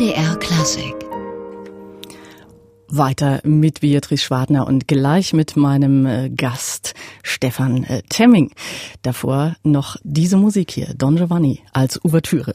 MDR Klassik. Weiter mit Beatrice Schwadner und gleich mit meinem äh, Gast Stefan äh, Temming. Davor noch diese Musik hier, Don Giovanni als Ouvertüre.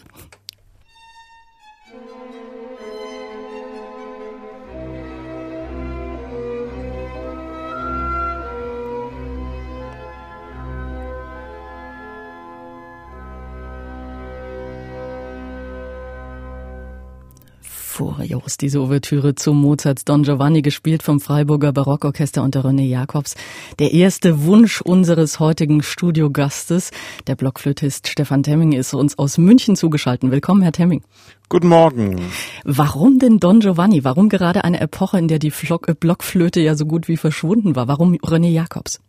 Furios, diese Ouvertüre zu Mozarts Don Giovanni, gespielt vom Freiburger Barockorchester unter René Jacobs. Der erste Wunsch unseres heutigen Studiogastes, der Blockflötist Stefan Temming, ist uns aus München zugeschaltet. Willkommen, Herr Temming. Guten Morgen. Warum denn Don Giovanni? Warum gerade eine Epoche, in der die Blockflöte ja so gut wie verschwunden war? Warum René Jacobs?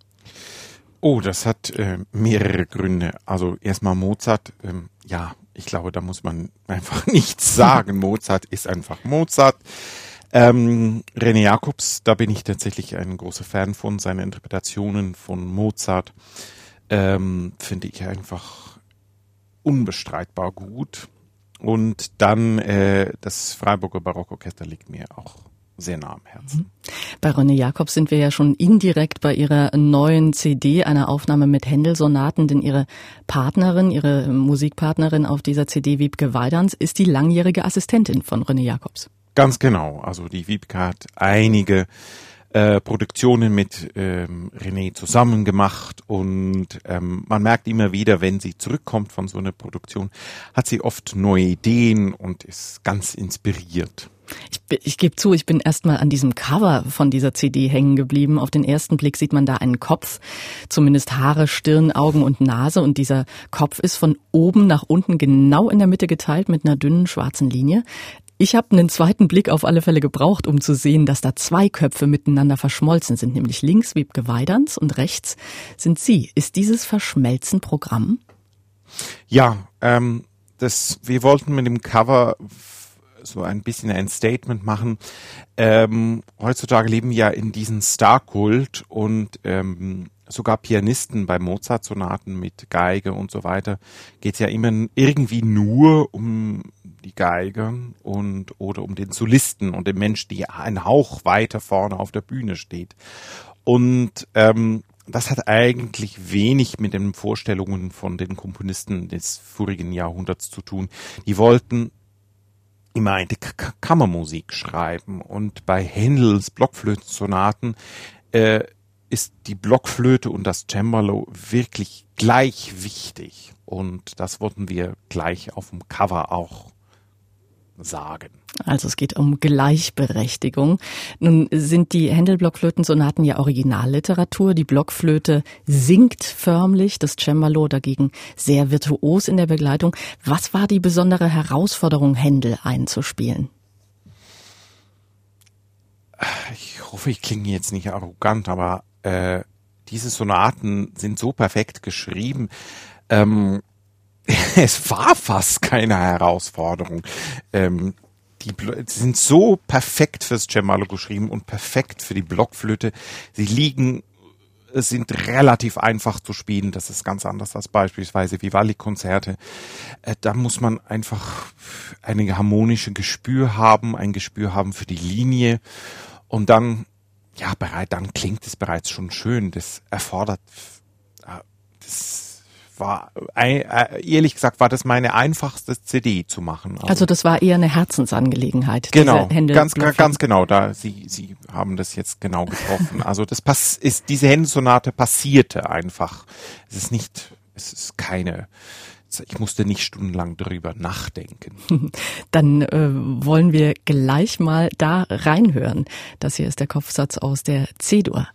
Oh, das hat äh, mehrere Gründe. Also erstmal Mozart, ähm, ja, ich glaube, da muss man einfach nichts sagen. Mozart ist einfach Mozart. Ähm, René Jacobs, da bin ich tatsächlich ein großer Fan von. Seine Interpretationen von Mozart ähm, finde ich einfach unbestreitbar gut. Und dann äh, das Freiburger Barockorchester liegt mir auch sehr nah am Herzen. Mhm. Bei René Jacobs sind wir ja schon indirekt bei ihrer neuen CD, einer Aufnahme mit Händel-Sonaten, denn ihre Partnerin, ihre Musikpartnerin auf dieser CD, Wiebke Weidans, ist die langjährige Assistentin von René Jacobs. Ganz genau. Also die Wiebke hat einige äh, Produktionen mit ähm, René zusammen gemacht und ähm, man merkt immer wieder, wenn sie zurückkommt von so einer Produktion, hat sie oft neue Ideen und ist ganz inspiriert. Ich, ich gebe zu, ich bin erstmal an diesem Cover von dieser CD hängen geblieben. Auf den ersten Blick sieht man da einen Kopf, zumindest Haare, Stirn, Augen und Nase. Und dieser Kopf ist von oben nach unten genau in der Mitte geteilt mit einer dünnen schwarzen Linie. Ich habe einen zweiten Blick auf alle Fälle gebraucht, um zu sehen, dass da zwei Köpfe miteinander verschmolzen sind, nämlich links Wiebke Weidans und rechts sind Sie. Ist dieses Verschmelzen Programm? Ja, ähm, das, wir wollten mit dem Cover so ein bisschen ein Statement machen. Ähm, heutzutage leben wir ja in diesem Star-Kult und ähm, sogar Pianisten bei Mozart-Sonaten mit Geige und so weiter geht es ja immer irgendwie nur um die Geige und oder um den Solisten und den Mensch, die ein Hauch weiter vorne auf der Bühne steht. Und ähm, das hat eigentlich wenig mit den Vorstellungen von den Komponisten des vorigen Jahrhunderts zu tun. Die wollten eine K Kammermusik schreiben? Und bei Händels Blockflötensonaten äh, ist die Blockflöte und das Cembalo wirklich gleich wichtig. Und das wollten wir gleich auf dem Cover auch sagen. Also es geht um Gleichberechtigung. Nun sind die Händel-Blockflötensonaten ja Originalliteratur. Die Blockflöte singt förmlich, das Cembalo dagegen sehr virtuos in der Begleitung. Was war die besondere Herausforderung, Händel einzuspielen? Ich hoffe, ich klinge jetzt nicht arrogant, aber äh, diese Sonaten sind so perfekt geschrieben. Ähm, es war fast keine Herausforderung. Ähm, die sind so perfekt fürs Cembalo geschrieben und perfekt für die Blockflöte. Sie liegen sind relativ einfach zu spielen. Das ist ganz anders als beispielsweise Vivaldi-Konzerte. Äh, da muss man einfach eine harmonische Gespür haben, ein Gespür haben für die Linie und dann, ja, bereit, dann klingt es bereits schon schön. Das erfordert, äh, das war, äh, ehrlich gesagt, war das meine einfachste CD zu machen. Also, also das war eher eine Herzensangelegenheit. Genau, ganz, ganz genau. Da Sie, Sie haben das jetzt genau getroffen. also das pass ist diese Händelsonate passierte einfach. Es ist nicht, es ist keine. Ich musste nicht stundenlang drüber nachdenken. Dann äh, wollen wir gleich mal da reinhören. Das hier ist der Kopfsatz aus der C-Dur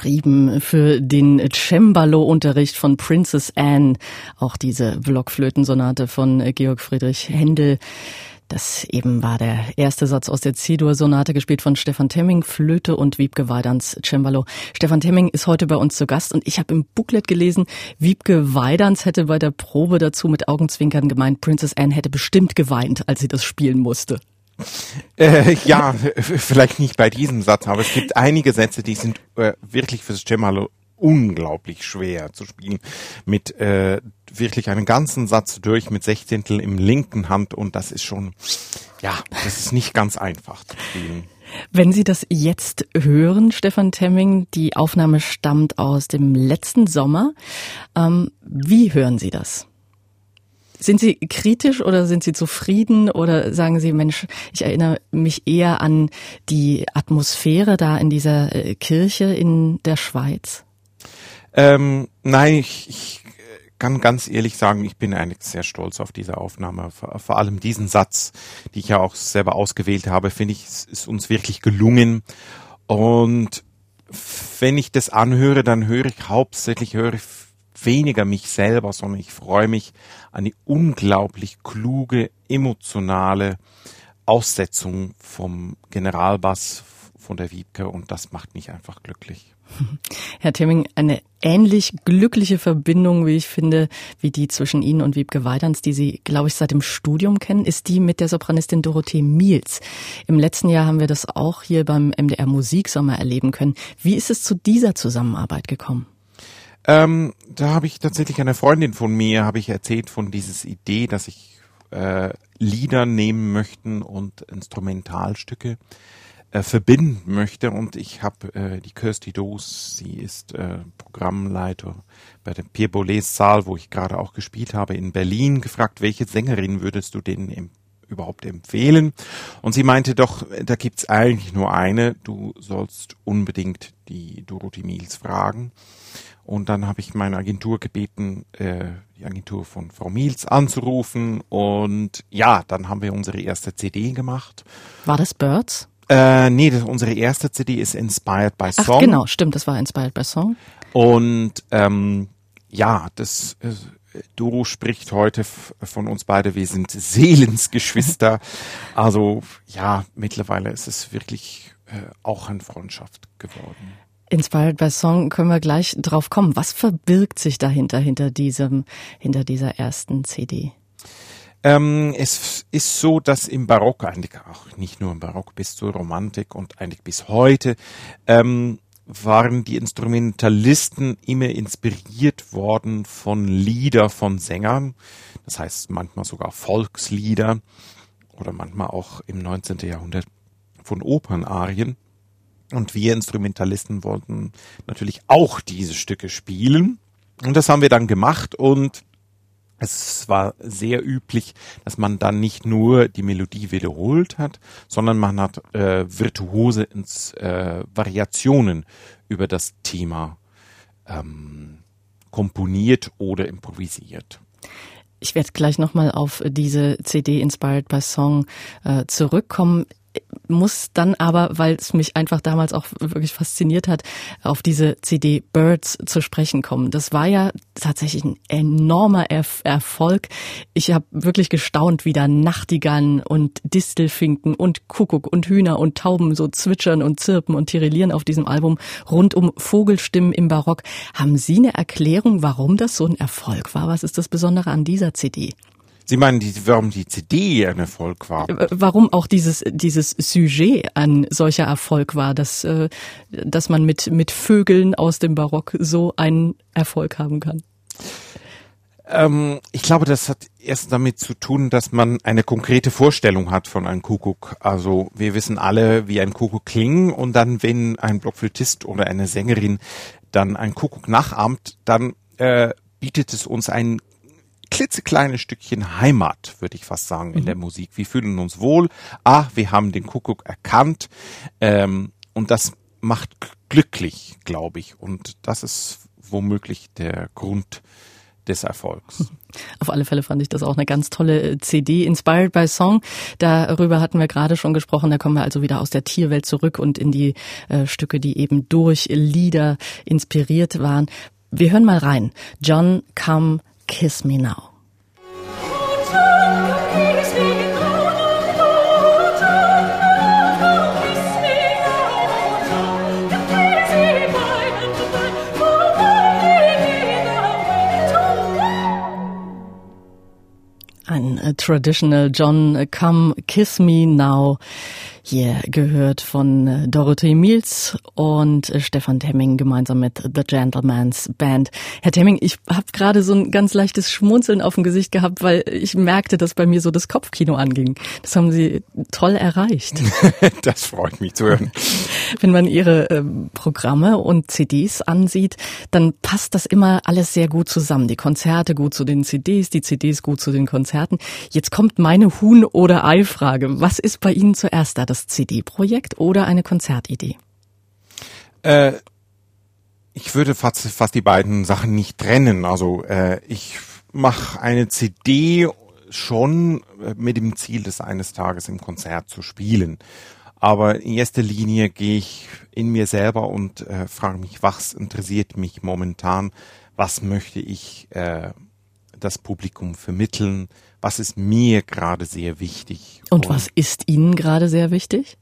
geschrieben für den Cembalo-Unterricht von Princess Anne, auch diese Blockflötensonate von Georg Friedrich Händel. Das eben war der erste Satz aus der C-Dur-Sonate, gespielt von Stefan Temming, Flöte und Wiebke Weidans Cembalo. Stefan Temming ist heute bei uns zu Gast und ich habe im Booklet gelesen, Wiebke Weidans hätte bei der Probe dazu mit Augenzwinkern gemeint, Princess Anne hätte bestimmt geweint, als sie das spielen musste. Äh, ja, vielleicht nicht bei diesem Satz, aber es gibt einige Sätze, die sind äh, wirklich fürs Cembalo unglaublich schwer zu spielen. Mit äh, wirklich einen ganzen Satz durch mit Sechzehntel im linken Hand und das ist schon, ja, das ist nicht ganz einfach zu spielen. Wenn Sie das jetzt hören, Stefan Temming, die Aufnahme stammt aus dem letzten Sommer. Ähm, wie hören Sie das? Sind Sie kritisch oder sind Sie zufrieden oder sagen Sie, Mensch, ich erinnere mich eher an die Atmosphäre da in dieser äh, Kirche in der Schweiz? Ähm, nein, ich, ich kann ganz ehrlich sagen, ich bin eigentlich sehr stolz auf diese Aufnahme. Vor, vor allem diesen Satz, die ich ja auch selber ausgewählt habe, finde ich, ist uns wirklich gelungen. Und wenn ich das anhöre, dann höre ich hauptsächlich höre ich weniger mich selber, sondern ich freue mich an die unglaublich kluge, emotionale Aussetzung vom Generalbass von der Wiebke und das macht mich einfach glücklich. Herr Timming, eine ähnlich glückliche Verbindung, wie ich finde, wie die zwischen Ihnen und Wiebke Weidans, die Sie, glaube ich, seit dem Studium kennen, ist die mit der Sopranistin Dorothee Miels. Im letzten Jahr haben wir das auch hier beim MDR Musiksommer erleben können. Wie ist es zu dieser Zusammenarbeit gekommen? Ähm, da habe ich tatsächlich eine Freundin von mir, habe ich erzählt von dieses Idee, dass ich äh, Lieder nehmen möchten und Instrumentalstücke äh, verbinden möchte. Und ich habe äh, die Kirsty Doos, sie ist äh, Programmleiter bei der Pierre Boulez Saal, wo ich gerade auch gespielt habe, in Berlin, gefragt, welche Sängerin würdest du denen em überhaupt empfehlen? Und sie meinte doch, da gibt's eigentlich nur eine, du sollst unbedingt die Dorothy Miels fragen. Und dann habe ich meine Agentur gebeten, äh, die Agentur von Frau Miels anzurufen. Und ja, dann haben wir unsere erste CD gemacht. War das Birds? Äh, nee, das, unsere erste CD ist Inspired by Song. Ach, genau, stimmt, das war Inspired by Song. Und ähm, ja, das äh, Doro spricht heute von uns beide, wir sind Seelensgeschwister. also ja, mittlerweile ist es wirklich äh, auch eine Freundschaft geworden. Inspired by Song können wir gleich drauf kommen. Was verbirgt sich dahinter, hinter diesem, hinter dieser ersten CD? Ähm, es ist so, dass im Barock, eigentlich auch nicht nur im Barock, bis zur Romantik und eigentlich bis heute, ähm, waren die Instrumentalisten immer inspiriert worden von Lieder von Sängern. Das heißt manchmal sogar Volkslieder oder manchmal auch im 19. Jahrhundert von Opernarien. Und wir Instrumentalisten wollten natürlich auch diese Stücke spielen. Und das haben wir dann gemacht und es war sehr üblich, dass man dann nicht nur die Melodie wiederholt hat, sondern man hat äh, virtuose ins, äh, Variationen über das Thema ähm, komponiert oder improvisiert. Ich werde gleich nochmal auf diese CD Inspired by Song äh, zurückkommen muss dann aber, weil es mich einfach damals auch wirklich fasziniert hat, auf diese CD Birds zu sprechen kommen. Das war ja tatsächlich ein enormer Erf Erfolg. Ich habe wirklich gestaunt, wie da Nachtigallen und Distelfinken und Kuckuck und Hühner und Tauben so zwitschern und zirpen und tirillieren auf diesem Album rund um Vogelstimmen im Barock. Haben Sie eine Erklärung, warum das so ein Erfolg war? Was ist das Besondere an dieser CD? Sie meinen, die, warum die CD ein Erfolg war? Warum auch dieses, dieses Sujet ein solcher Erfolg war, dass, äh, dass man mit, mit Vögeln aus dem Barock so einen Erfolg haben kann? Ähm, ich glaube, das hat erst damit zu tun, dass man eine konkrete Vorstellung hat von einem Kuckuck. Also wir wissen alle, wie ein Kuckuck klingt und dann, wenn ein Blockflötist oder eine Sängerin dann ein Kuckuck nachahmt, dann äh, bietet es uns einen klitzekleines Stückchen Heimat, würde ich fast sagen, in mhm. der Musik. Wir fühlen uns wohl. Ah, wir haben den Kuckuck erkannt. Ähm, und das macht glücklich, glaube ich. Und das ist womöglich der Grund des Erfolgs. Auf alle Fälle fand ich das auch eine ganz tolle äh, CD, Inspired by Song. Darüber hatten wir gerade schon gesprochen. Da kommen wir also wieder aus der Tierwelt zurück und in die äh, Stücke, die eben durch Lieder inspiriert waren. Wir hören mal rein. John Come Kiss Me Now. Traditional John Come Kiss Me Now. Hier gehört von äh, Dorothee Miels und äh, Stefan Temming gemeinsam mit The Gentleman's Band. Herr Temming, ich habe gerade so ein ganz leichtes Schmunzeln auf dem Gesicht gehabt, weil ich merkte, dass bei mir so das Kopfkino anging. Das haben Sie toll erreicht. das freut mich zu hören. Wenn man Ihre äh, Programme und CDs ansieht, dann passt das immer alles sehr gut zusammen. Die Konzerte gut zu den CDs, die CDs gut zu den Konzerten. Jetzt kommt meine Huhn- oder Ei-Frage. Was ist bei Ihnen zuerst da? Das CD-Projekt oder eine Konzertidee? Äh, ich würde fast, fast die beiden Sachen nicht trennen. Also äh, ich mache eine CD schon mit dem Ziel, das eines Tages im Konzert zu spielen. Aber in erster Linie gehe ich in mir selber und äh, frage mich, was interessiert mich momentan, was möchte ich äh, das Publikum vermitteln, was ist mir gerade sehr wichtig. Und, und was ist Ihnen gerade sehr wichtig?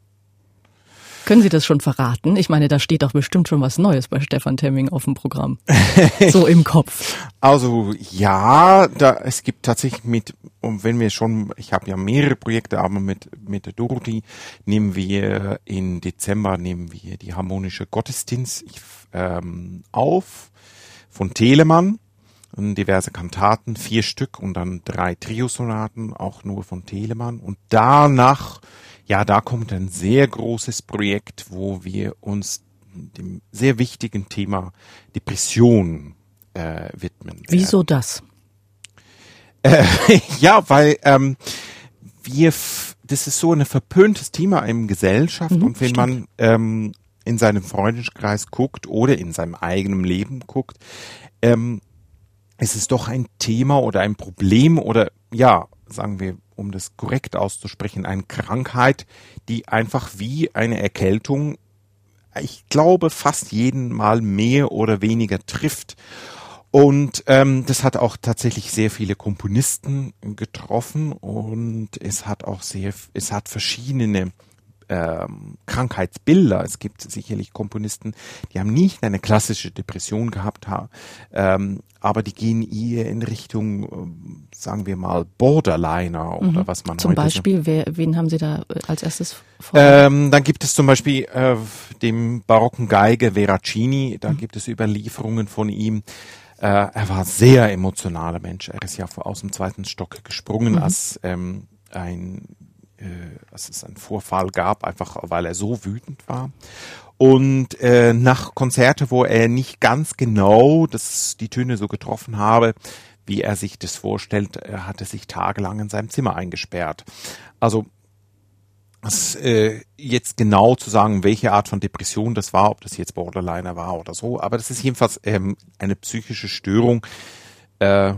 Können Sie das schon verraten? Ich meine, da steht doch bestimmt schon was Neues bei Stefan Temming auf dem Programm. so im Kopf. Also ja, da es gibt tatsächlich mit und wenn wir schon, ich habe ja mehrere Projekte, aber mit mit der Dorothy nehmen wir in Dezember nehmen wir die harmonische Gottesdienst ähm, auf von Telemann diverse Kantaten, vier Stück und dann drei Triosonaten, auch nur von Telemann. Und danach, ja, da kommt ein sehr großes Projekt, wo wir uns dem sehr wichtigen Thema Depression äh, widmen. Wieso das? Äh, ja, weil ähm, wir, das ist so ein verpöntes Thema in Gesellschaft mhm, und wenn stimmt. man ähm, in seinem Freundeskreis guckt oder in seinem eigenen Leben guckt, ähm, es ist doch ein Thema oder ein Problem oder ja, sagen wir, um das korrekt auszusprechen, eine Krankheit, die einfach wie eine Erkältung, ich glaube, fast jeden Mal mehr oder weniger trifft. Und ähm, das hat auch tatsächlich sehr viele Komponisten getroffen und es hat auch sehr, es hat verschiedene ähm, Krankheitsbilder. Es gibt sicherlich Komponisten, die haben nicht eine klassische Depression gehabt, ähm, aber die gehen eher in Richtung, äh, sagen wir mal, Borderliner oder mhm. was man Zum Beispiel, wer, wen haben Sie da äh, als erstes vor? Ähm, dann gibt es zum Beispiel äh, dem barocken Geige Veracini, da mhm. gibt es Überlieferungen von ihm. Äh, er war sehr emotionaler Mensch. Er ist ja aus dem zweiten Stock gesprungen, mhm. als ähm, ein dass es einen Vorfall gab, einfach weil er so wütend war. Und äh, nach Konzerte, wo er nicht ganz genau das, die Töne so getroffen habe, wie er sich das vorstellt, er hatte sich tagelang in seinem Zimmer eingesperrt. Also das, äh, jetzt genau zu sagen, welche Art von Depression das war, ob das jetzt Borderliner war oder so, aber das ist jedenfalls ähm, eine psychische Störung, äh,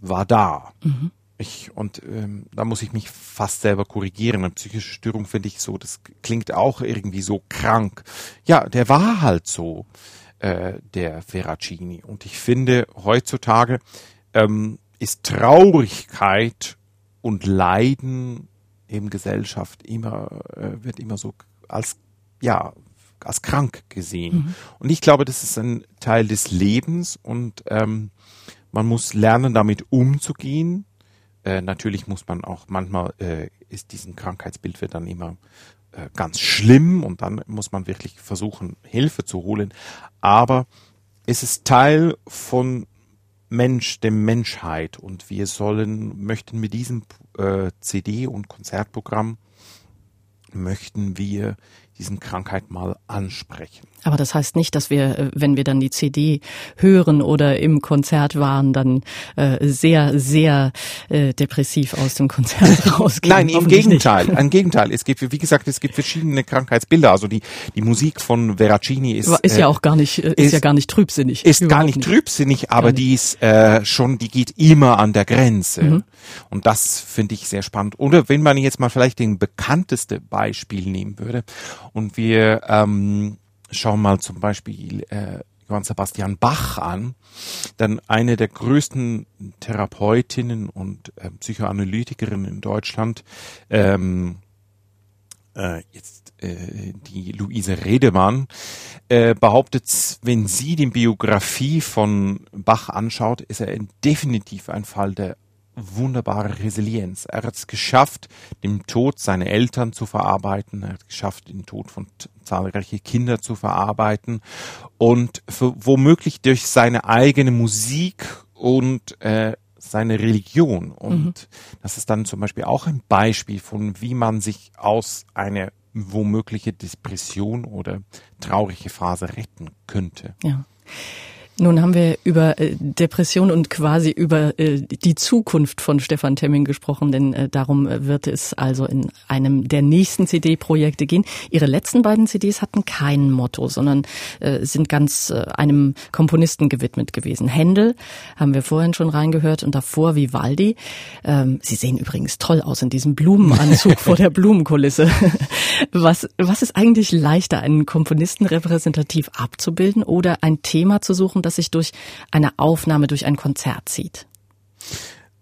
war da. Mhm. Ich, und ähm, da muss ich mich fast selber korrigieren. Eine psychische Störung finde ich so, das klingt auch irgendwie so krank. Ja, der war halt so, äh, der Ferracini. Und ich finde, heutzutage ähm, ist Traurigkeit und Leiden in Gesellschaft immer, äh, wird immer so als, ja, als krank gesehen. Mhm. Und ich glaube, das ist ein Teil des Lebens und ähm, man muss lernen, damit umzugehen äh, natürlich muss man auch manchmal äh, ist diesen Krankheitsbild wird dann immer äh, ganz schlimm und dann muss man wirklich versuchen Hilfe zu holen. Aber es ist Teil von Mensch, der Menschheit und wir sollen möchten mit diesem äh, CD und Konzertprogramm möchten wir diesen Krankheit mal ansprechen. Aber das heißt nicht, dass wir, äh, wenn wir dann die CD hören oder im Konzert waren, dann äh, sehr, sehr äh, depressiv aus dem Konzert rausgehen. Nein, im Gegenteil. Im Gegenteil. Es gibt, wie gesagt, es gibt verschiedene Krankheitsbilder. Also die, die Musik von Veracini ist ist ja äh, auch gar nicht, ist, ist ja gar nicht trübsinnig. Ist gar nicht, nicht, trübsinnig, aber die ist äh, schon, die geht immer an der Grenze. Mhm. Und das finde ich sehr spannend. Oder wenn man jetzt mal vielleicht den bekannteste Beispiel nehmen würde und wir ähm, schauen mal zum Beispiel äh, Johann Sebastian Bach an, dann eine der größten Therapeutinnen und äh, Psychoanalytikerinnen in Deutschland, ähm, äh, jetzt äh, die Luise Redemann, äh, behauptet, wenn sie die Biografie von Bach anschaut, ist er definitiv ein Fall der wunderbare Resilienz. Er hat es geschafft, den Tod seiner Eltern zu verarbeiten. Er hat es geschafft, den Tod von zahlreichen Kindern zu verarbeiten und für, womöglich durch seine eigene Musik und äh, seine Religion. Und mhm. das ist dann zum Beispiel auch ein Beispiel von, wie man sich aus einer womögliche Depression oder traurige Phase retten könnte. Ja. Nun haben wir über äh, Depression und quasi über äh, die Zukunft von Stefan Temming gesprochen, denn äh, darum wird es also in einem der nächsten CD-Projekte gehen. Ihre letzten beiden CDs hatten kein Motto, sondern sind ganz einem Komponisten gewidmet gewesen. Händel haben wir vorhin schon reingehört und davor Vivaldi. Ähm, Sie sehen übrigens toll aus in diesem Blumenanzug vor der Blumenkulisse. Was, was ist eigentlich leichter, einen Komponisten repräsentativ abzubilden oder ein Thema zu suchen, das sich durch eine Aufnahme, durch ein Konzert zieht?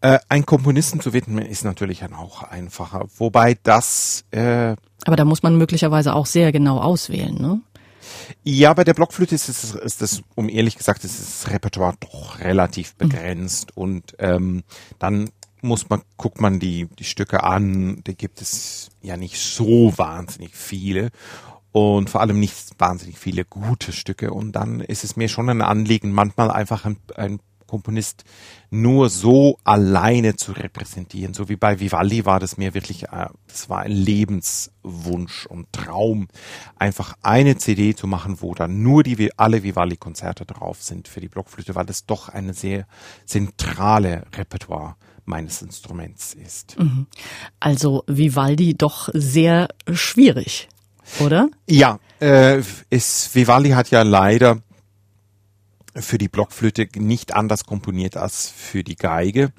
Äh, ein Komponisten zu widmen ist natürlich dann auch einfacher. Wobei das. Äh, Aber da muss man möglicherweise auch sehr genau auswählen, ne? Ja, bei der Blockflöte ist es, ist das, um ehrlich gesagt, ist das Repertoire doch relativ mhm. begrenzt mhm. und ähm, dann muss man, guckt man die, die Stücke an, da gibt es ja nicht so wahnsinnig viele und vor allem nicht wahnsinnig viele gute Stücke. Und dann ist es mir schon ein Anliegen, manchmal einfach ein, ein Komponist nur so alleine zu repräsentieren. So wie bei Vivaldi war das mir wirklich, äh, das war ein Lebenswunsch und Traum, einfach eine CD zu machen, wo dann nur die alle Vivaldi-Konzerte drauf sind für die Blockflöte, weil das doch eine sehr zentrale Repertoire meines Instruments ist. Mhm. Also Vivaldi doch sehr schwierig oder? Ja, äh, es, Vivaldi hat ja leider für die Blockflöte nicht anders komponiert als für die Geige.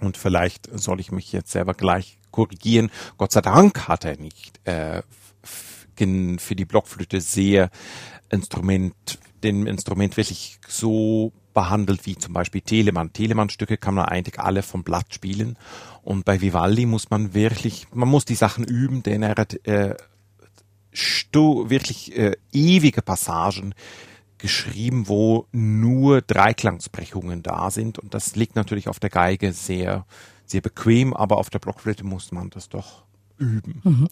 Und vielleicht soll ich mich jetzt selber gleich korrigieren. Gott sei Dank hat er nicht äh, für die Blockflöte sehr Instrument, den Instrument wirklich so behandelt wie zum Beispiel Telemann. Telemann-Stücke kann man eigentlich alle vom Blatt spielen. Und bei Vivaldi muss man wirklich, man muss die Sachen üben, denn er hat äh, sto wirklich äh, ewige Passagen geschrieben, wo nur Dreiklangsbrechungen da sind. Und das liegt natürlich auf der Geige sehr, sehr bequem, aber auf der Blockflöte muss man das doch üben. Mhm.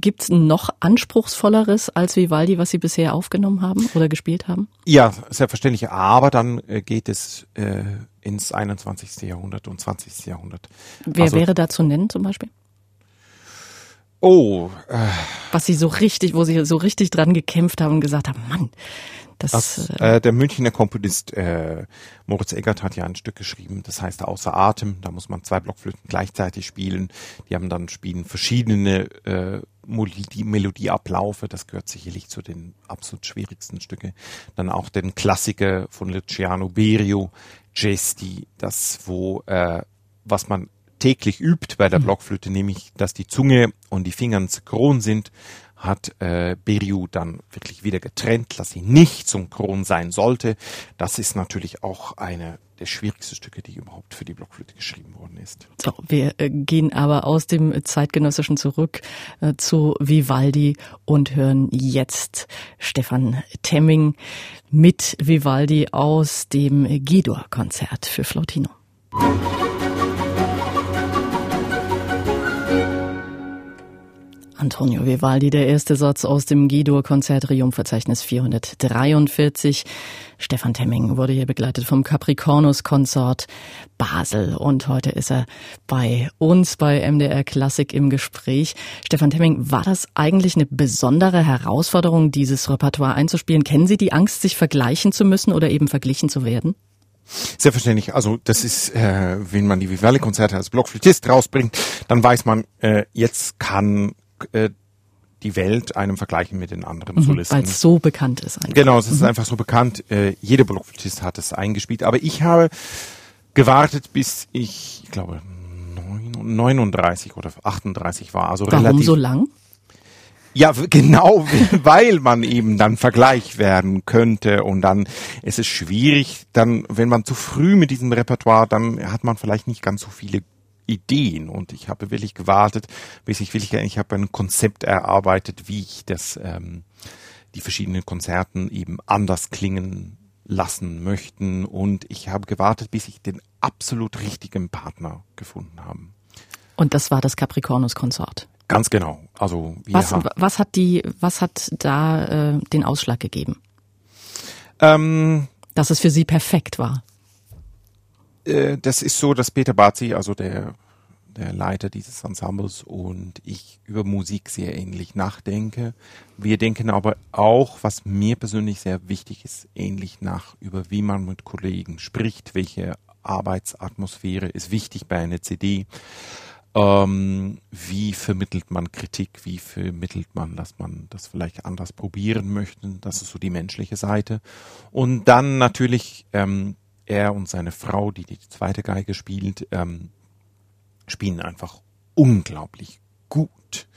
Gibt's noch anspruchsvolleres als Vivaldi, was Sie bisher aufgenommen haben oder gespielt haben? Ja, selbstverständlich. Aber dann äh, geht es äh, ins 21. Jahrhundert und 20. Jahrhundert. Wer also, wäre da zu nennen zum Beispiel? Oh. Äh, Was sie so richtig, wo sie so richtig dran gekämpft haben und gesagt haben, Mann, das, das äh, der Münchner Komponist äh, Moritz Eggert hat ja ein Stück geschrieben, das heißt Außer Atem. Da muss man zwei Blockflöten gleichzeitig spielen. Die haben dann spielen verschiedene äh, Melodie, Melodieablaufe. Das gehört sicherlich zu den absolut schwierigsten Stücke. Dann auch den Klassiker von Luciano Berio, Gesti, das wo äh, was man täglich übt bei der mhm. Blockflöte, nämlich dass die Zunge und die Finger synchron sind, hat äh, Beriu dann wirklich wieder getrennt, dass sie nicht synchron sein sollte. Das ist natürlich auch eine der schwierigsten Stücke, die überhaupt für die Blockflöte geschrieben worden ist. So, wir äh, gehen aber aus dem zeitgenössischen zurück äh, zu Vivaldi und hören jetzt Stefan Temming mit Vivaldi aus dem G-Dur-Konzert für Flautino. Antonio Vivaldi, der erste Satz aus dem G-Dur-Konzert Triumphverzeichnis 443. Stefan Temming wurde hier begleitet vom Capricornus-Konsort Basel und heute ist er bei uns bei MDR Klassik im Gespräch. Stefan Temming, war das eigentlich eine besondere Herausforderung, dieses Repertoire einzuspielen? Kennen Sie die Angst, sich vergleichen zu müssen oder eben verglichen zu werden? Selbstverständlich. Also das ist, äh, wenn man die Vivaldi-Konzerte als Blockflötist rausbringt, dann weiß man, äh, jetzt kann äh, die Welt einem vergleichen mit den anderen mhm, Solisten. Weil es so bekannt ist. Einfach. Genau, es ist mhm. einfach so bekannt. Äh, jeder Blockflötist hat es eingespielt. Aber ich habe gewartet, bis ich, ich glaube, 39 oder 38 war. Also Warum relativ, so lang? Ja, genau, weil man eben dann Vergleich werden könnte und dann ist es schwierig, dann, wenn man zu früh mit diesem Repertoire, dann hat man vielleicht nicht ganz so viele Ideen und ich habe wirklich gewartet, bis ich wirklich, ich habe ein Konzept erarbeitet, wie ich das, ähm, die verschiedenen Konzerten eben anders klingen lassen möchten. Und ich habe gewartet, bis ich den absolut richtigen Partner gefunden habe. Und das war das Capricornus-Konsort. Ganz genau. Also was, was hat die, was hat da äh, den Ausschlag gegeben? Ähm, Dass es für Sie perfekt war. Äh, das ist so, dass Peter Bazzi, also der der Leiter dieses Ensembles und ich über Musik sehr ähnlich nachdenke. Wir denken aber auch, was mir persönlich sehr wichtig ist, ähnlich nach über wie man mit Kollegen spricht, welche Arbeitsatmosphäre ist wichtig bei einer CD. Ähm, wie vermittelt man Kritik? Wie vermittelt man, dass man das vielleicht anders probieren möchte? Das ist so die menschliche Seite. Und dann natürlich ähm, er und seine Frau, die die zweite Geige spielt, ähm, spielen einfach unglaublich gut.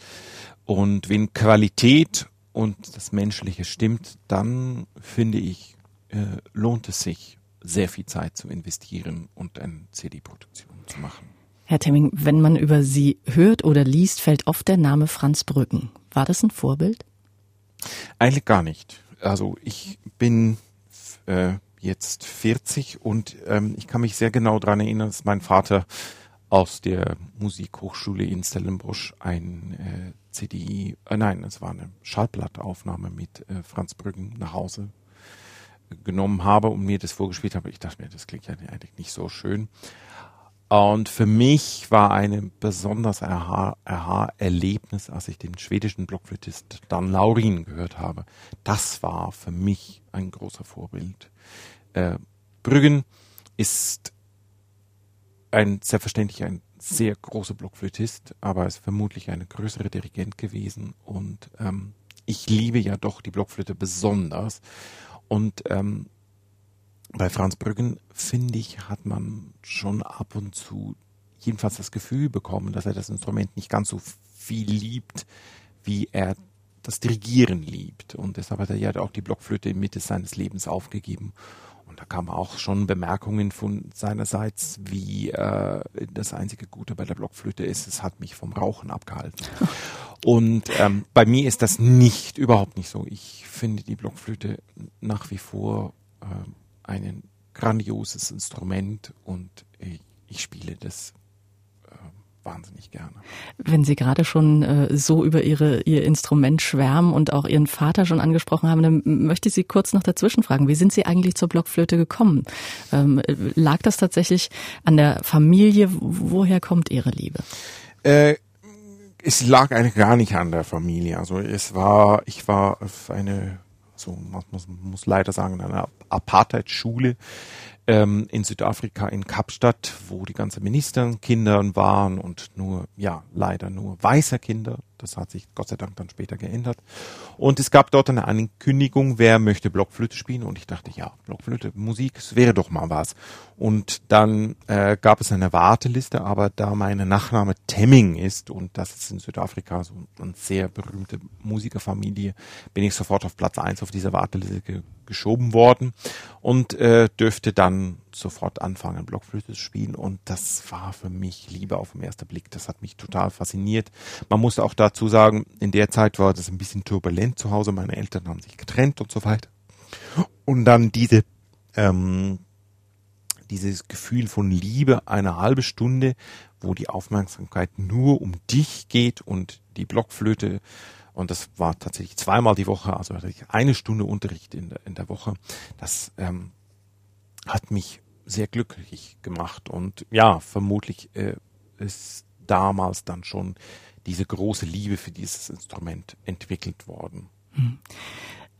Und wenn Qualität und das Menschliche stimmt, dann finde ich, äh, lohnt es sich, sehr viel Zeit zu investieren und eine CD-Produktion zu machen. Herr Temming, wenn man über Sie hört oder liest, fällt oft der Name Franz Brücken. War das ein Vorbild? Eigentlich gar nicht. Also ich bin äh, jetzt 40 und ähm, ich kann mich sehr genau daran erinnern, dass mein Vater aus der Musikhochschule in Stellenbosch ein äh, CD, äh, nein, es war eine Schallplattaufnahme mit äh, Franz Brücken nach Hause genommen habe und mir das vorgespielt habe. Ich dachte mir, das klingt ja eigentlich nicht so schön. Und für mich war ein besonders Aha-Erlebnis, als ich den schwedischen Blockflötist Dan Laurin gehört habe. Das war für mich ein großer Vorbild. Äh, Brüggen ist ein selbstverständlich ein sehr großer Blockflötist, aber ist vermutlich eine größere Dirigent gewesen. Und ähm, ich liebe ja doch die Blockflöte besonders. Und ähm, bei Franz Brüggen, finde ich, hat man schon ab und zu jedenfalls das Gefühl bekommen, dass er das Instrument nicht ganz so viel liebt, wie er das Dirigieren liebt. Und deshalb hat er ja auch die Blockflöte in Mitte seines Lebens aufgegeben. Und da kamen auch schon Bemerkungen von seinerseits, wie äh, das einzige Gute bei der Blockflöte ist, es hat mich vom Rauchen abgehalten. Und ähm, bei mir ist das nicht, überhaupt nicht so. Ich finde die Blockflöte nach wie vor äh, ein grandioses Instrument und ich, ich spiele das äh, wahnsinnig gerne. Wenn Sie gerade schon äh, so über Ihre, Ihr Instrument schwärmen und auch Ihren Vater schon angesprochen haben, dann möchte ich Sie kurz noch dazwischen fragen. Wie sind Sie eigentlich zur Blockflöte gekommen? Ähm, lag das tatsächlich an der Familie? Woher kommt Ihre Liebe? Äh, es lag eigentlich gar nicht an der Familie. Also es war, ich war auf eine so man muss, muss leider sagen, in einer Apartheid-Schule ähm, in Südafrika in Kapstadt, wo die ganzen Minister Kinder waren und nur, ja, leider nur weiße Kinder. Das hat sich Gott sei Dank dann später geändert. Und es gab dort eine Ankündigung, wer möchte Blockflöte spielen? Und ich dachte, ja, Blockflöte, Musik, es wäre doch mal was. Und dann äh, gab es eine Warteliste, aber da meine Nachname Temming ist und das ist in Südafrika so eine sehr berühmte Musikerfamilie, bin ich sofort auf Platz eins auf dieser Warteliste ge geschoben worden und äh, dürfte dann sofort anfangen, Blockflöte zu spielen. Und das war für mich Liebe auf den ersten Blick. Das hat mich total fasziniert. Man muss auch dazu sagen, in der Zeit war das ein bisschen turbulent zu Hause. Meine Eltern haben sich getrennt und so weiter. Und dann diese, ähm, dieses Gefühl von Liebe, eine halbe Stunde, wo die Aufmerksamkeit nur um dich geht und die Blockflöte und das war tatsächlich zweimal die Woche, also hatte ich eine Stunde Unterricht in der, in der Woche. Das ähm, hat mich sehr glücklich gemacht und ja, vermutlich äh, ist damals dann schon diese große Liebe für dieses Instrument entwickelt worden. Hm.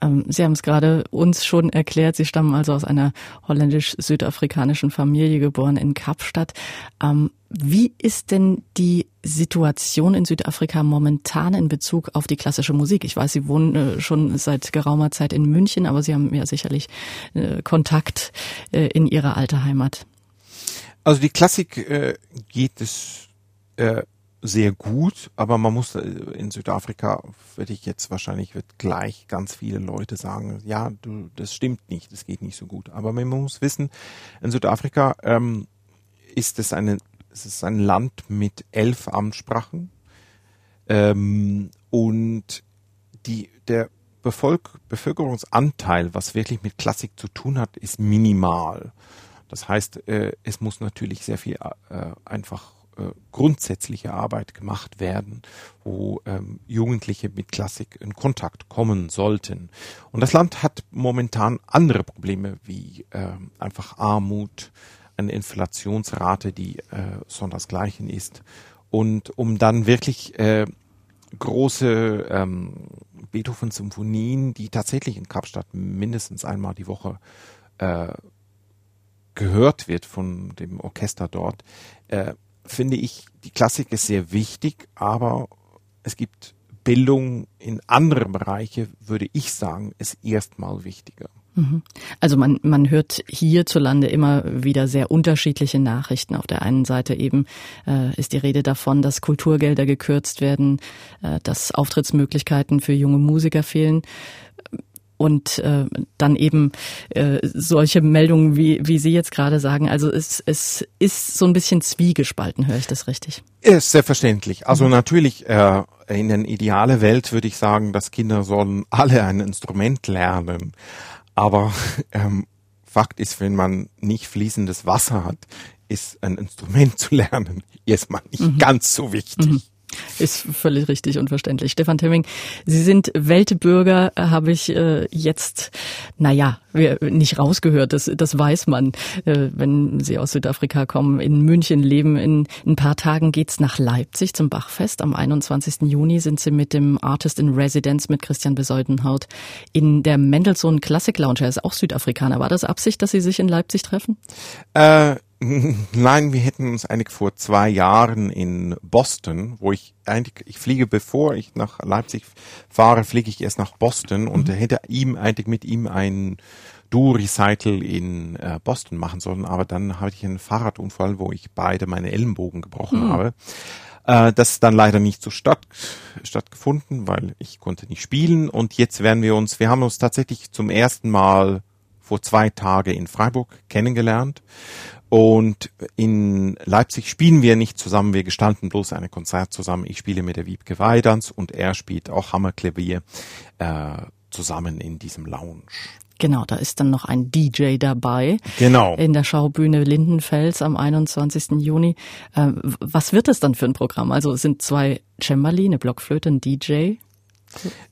Ähm, Sie haben es gerade uns schon erklärt. Sie stammen also aus einer holländisch-südafrikanischen Familie, geboren in Kapstadt. Ähm, wie ist denn die Situation in Südafrika momentan in Bezug auf die klassische Musik? Ich weiß, Sie wohnen äh, schon seit geraumer Zeit in München, aber Sie haben ja sicherlich äh, Kontakt äh, in Ihre alte Heimat. Also die Klassik geht es sehr gut, aber man muss äh, in Südafrika, würde ich jetzt wahrscheinlich, wird gleich ganz viele Leute sagen, ja, du, das stimmt nicht, das geht nicht so gut. Aber man muss wissen, in Südafrika ähm, ist es eine, es ist ein Land mit elf Amtssprachen ähm, und die, der Bevolk Bevölkerungsanteil, was wirklich mit Klassik zu tun hat, ist minimal. Das heißt, äh, es muss natürlich sehr viel äh, einfach äh, grundsätzliche Arbeit gemacht werden, wo ähm, Jugendliche mit Klassik in Kontakt kommen sollten. Und das Land hat momentan andere Probleme wie äh, einfach Armut, eine Inflationsrate, die äh, sondersgleichen ist. Und um dann wirklich äh, große ähm, Beethoven-Symphonien, die tatsächlich in Kapstadt mindestens einmal die Woche äh, gehört wird von dem Orchester dort, äh, finde ich, die Klassik ist sehr wichtig, aber es gibt Bildung in anderen Bereiche, würde ich sagen, ist erstmal wichtiger. Mhm. Also man, man hört hierzulande immer wieder sehr unterschiedliche Nachrichten. Auf der einen Seite eben äh, ist die Rede davon, dass Kulturgelder gekürzt werden, äh, dass Auftrittsmöglichkeiten für junge Musiker fehlen und äh, dann eben äh, solche Meldungen, wie, wie Sie jetzt gerade sagen. Also es, es ist so ein bisschen zwiegespalten, höre ich das richtig? Ist selbstverständlich. Also mhm. natürlich, äh, in einer ideale Welt würde ich sagen, dass Kinder sollen alle ein Instrument lernen. Aber ähm, Fakt ist, wenn man nicht fließendes Wasser hat, ist ein Instrument zu lernen erstmal nicht mhm. ganz so wichtig. Mhm. Ist völlig richtig und verständlich. Stefan Temming, Sie sind Weltbürger, habe ich äh, jetzt, naja, nicht rausgehört, das, das weiß man, äh, wenn Sie aus Südafrika kommen, in München leben. In, in ein paar Tagen geht's nach Leipzig zum Bachfest. Am 21. Juni sind Sie mit dem Artist in Residence mit Christian Besäudenhaut in der Mendelssohn Classic Lounge. Er ist auch Südafrikaner. War das Absicht, dass Sie sich in Leipzig treffen? Äh Nein, wir hätten uns eigentlich vor zwei Jahren in Boston, wo ich eigentlich, ich fliege bevor ich nach Leipzig fahre, fliege ich erst nach Boston und mhm. hätte ihm eigentlich mit ihm ein Duo-Recital in äh, Boston machen sollen, aber dann hatte ich einen Fahrradunfall, wo ich beide meine Ellenbogen gebrochen mhm. habe. Äh, das ist dann leider nicht so statt, stattgefunden, weil ich konnte nicht spielen und jetzt werden wir uns, wir haben uns tatsächlich zum ersten Mal vor zwei Tagen in Freiburg kennengelernt und in Leipzig spielen wir nicht zusammen, wir gestalten bloß ein Konzert zusammen. Ich spiele mit der Wiebke Weidans und er spielt auch Hammerklavier äh, zusammen in diesem Lounge. Genau, da ist dann noch ein DJ dabei. Genau. In der Schaubühne Lindenfels am 21. Juni. Äh, was wird das dann für ein Programm? Also es sind zwei Cembali, eine Blockflöte, ein DJ.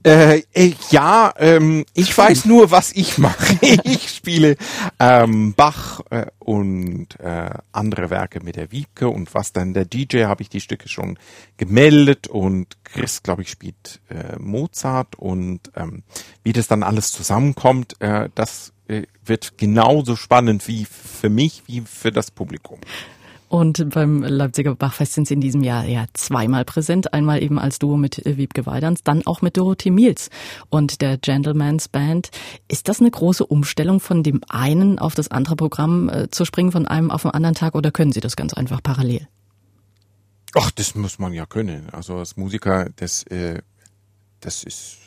Äh, äh, ja, ähm, ich weiß nur, was ich mache. ich spiele ähm, Bach äh, und äh, andere Werke mit der Wiebke und was dann der DJ habe ich die Stücke schon gemeldet und Chris, glaube ich, spielt äh, Mozart und ähm, wie das dann alles zusammenkommt, äh, das äh, wird genauso spannend wie für mich wie für das Publikum. Und beim Leipziger Bachfest sind Sie in diesem Jahr ja zweimal präsent. Einmal eben als Duo mit Wiebke Weidans, dann auch mit Dorothee Miels und der Gentleman's Band. Ist das eine große Umstellung von dem einen auf das andere Programm äh, zu springen, von einem auf den anderen Tag oder können Sie das ganz einfach parallel? Ach, das muss man ja können. Also als Musiker, das, äh, das ist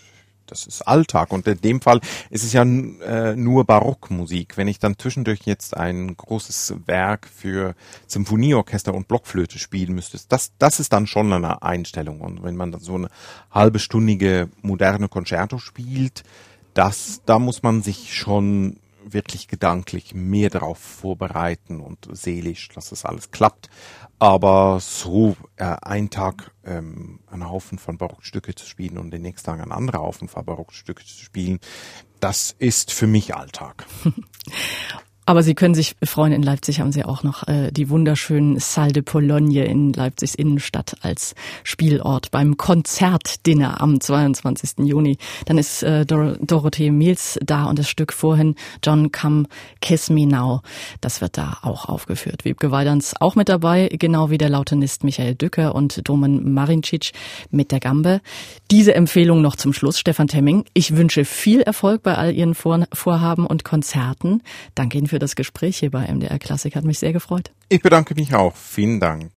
das ist Alltag. Und in dem Fall ist es ja äh, nur Barockmusik. Wenn ich dann zwischendurch jetzt ein großes Werk für Symphonieorchester und Blockflöte spielen müsste, das, das ist dann schon eine Einstellung. Und wenn man dann so eine halbe stündige moderne Concerto spielt, das, da muss man sich schon wirklich gedanklich mehr darauf vorbereiten und seelisch, dass das alles klappt. Aber so äh, ein Tag ähm, einen Haufen von Barockstücke zu spielen und den nächsten Tag einen anderen Haufen von Barockstücke zu spielen, das ist für mich Alltag. Aber Sie können sich freuen, in Leipzig haben Sie auch noch äh, die wunderschönen Salle de Pologne in Leipzigs Innenstadt als Spielort beim Konzertdinner am 22. Juni. Dann ist äh, Dor Dorothee Miels da und das Stück vorhin John Come Kiss Me Now. Das wird da auch aufgeführt. Wiebke Weidans auch mit dabei, genau wie der Lautenist Michael Dücker und Domen Marincic mit der Gambe. Diese Empfehlung noch zum Schluss, Stefan Temming. Ich wünsche viel Erfolg bei all Ihren Vor Vorhaben und Konzerten. Danke Ihnen für das Gespräch hier bei MDR Klassik. Hat mich sehr gefreut. Ich bedanke mich auch. Vielen Dank.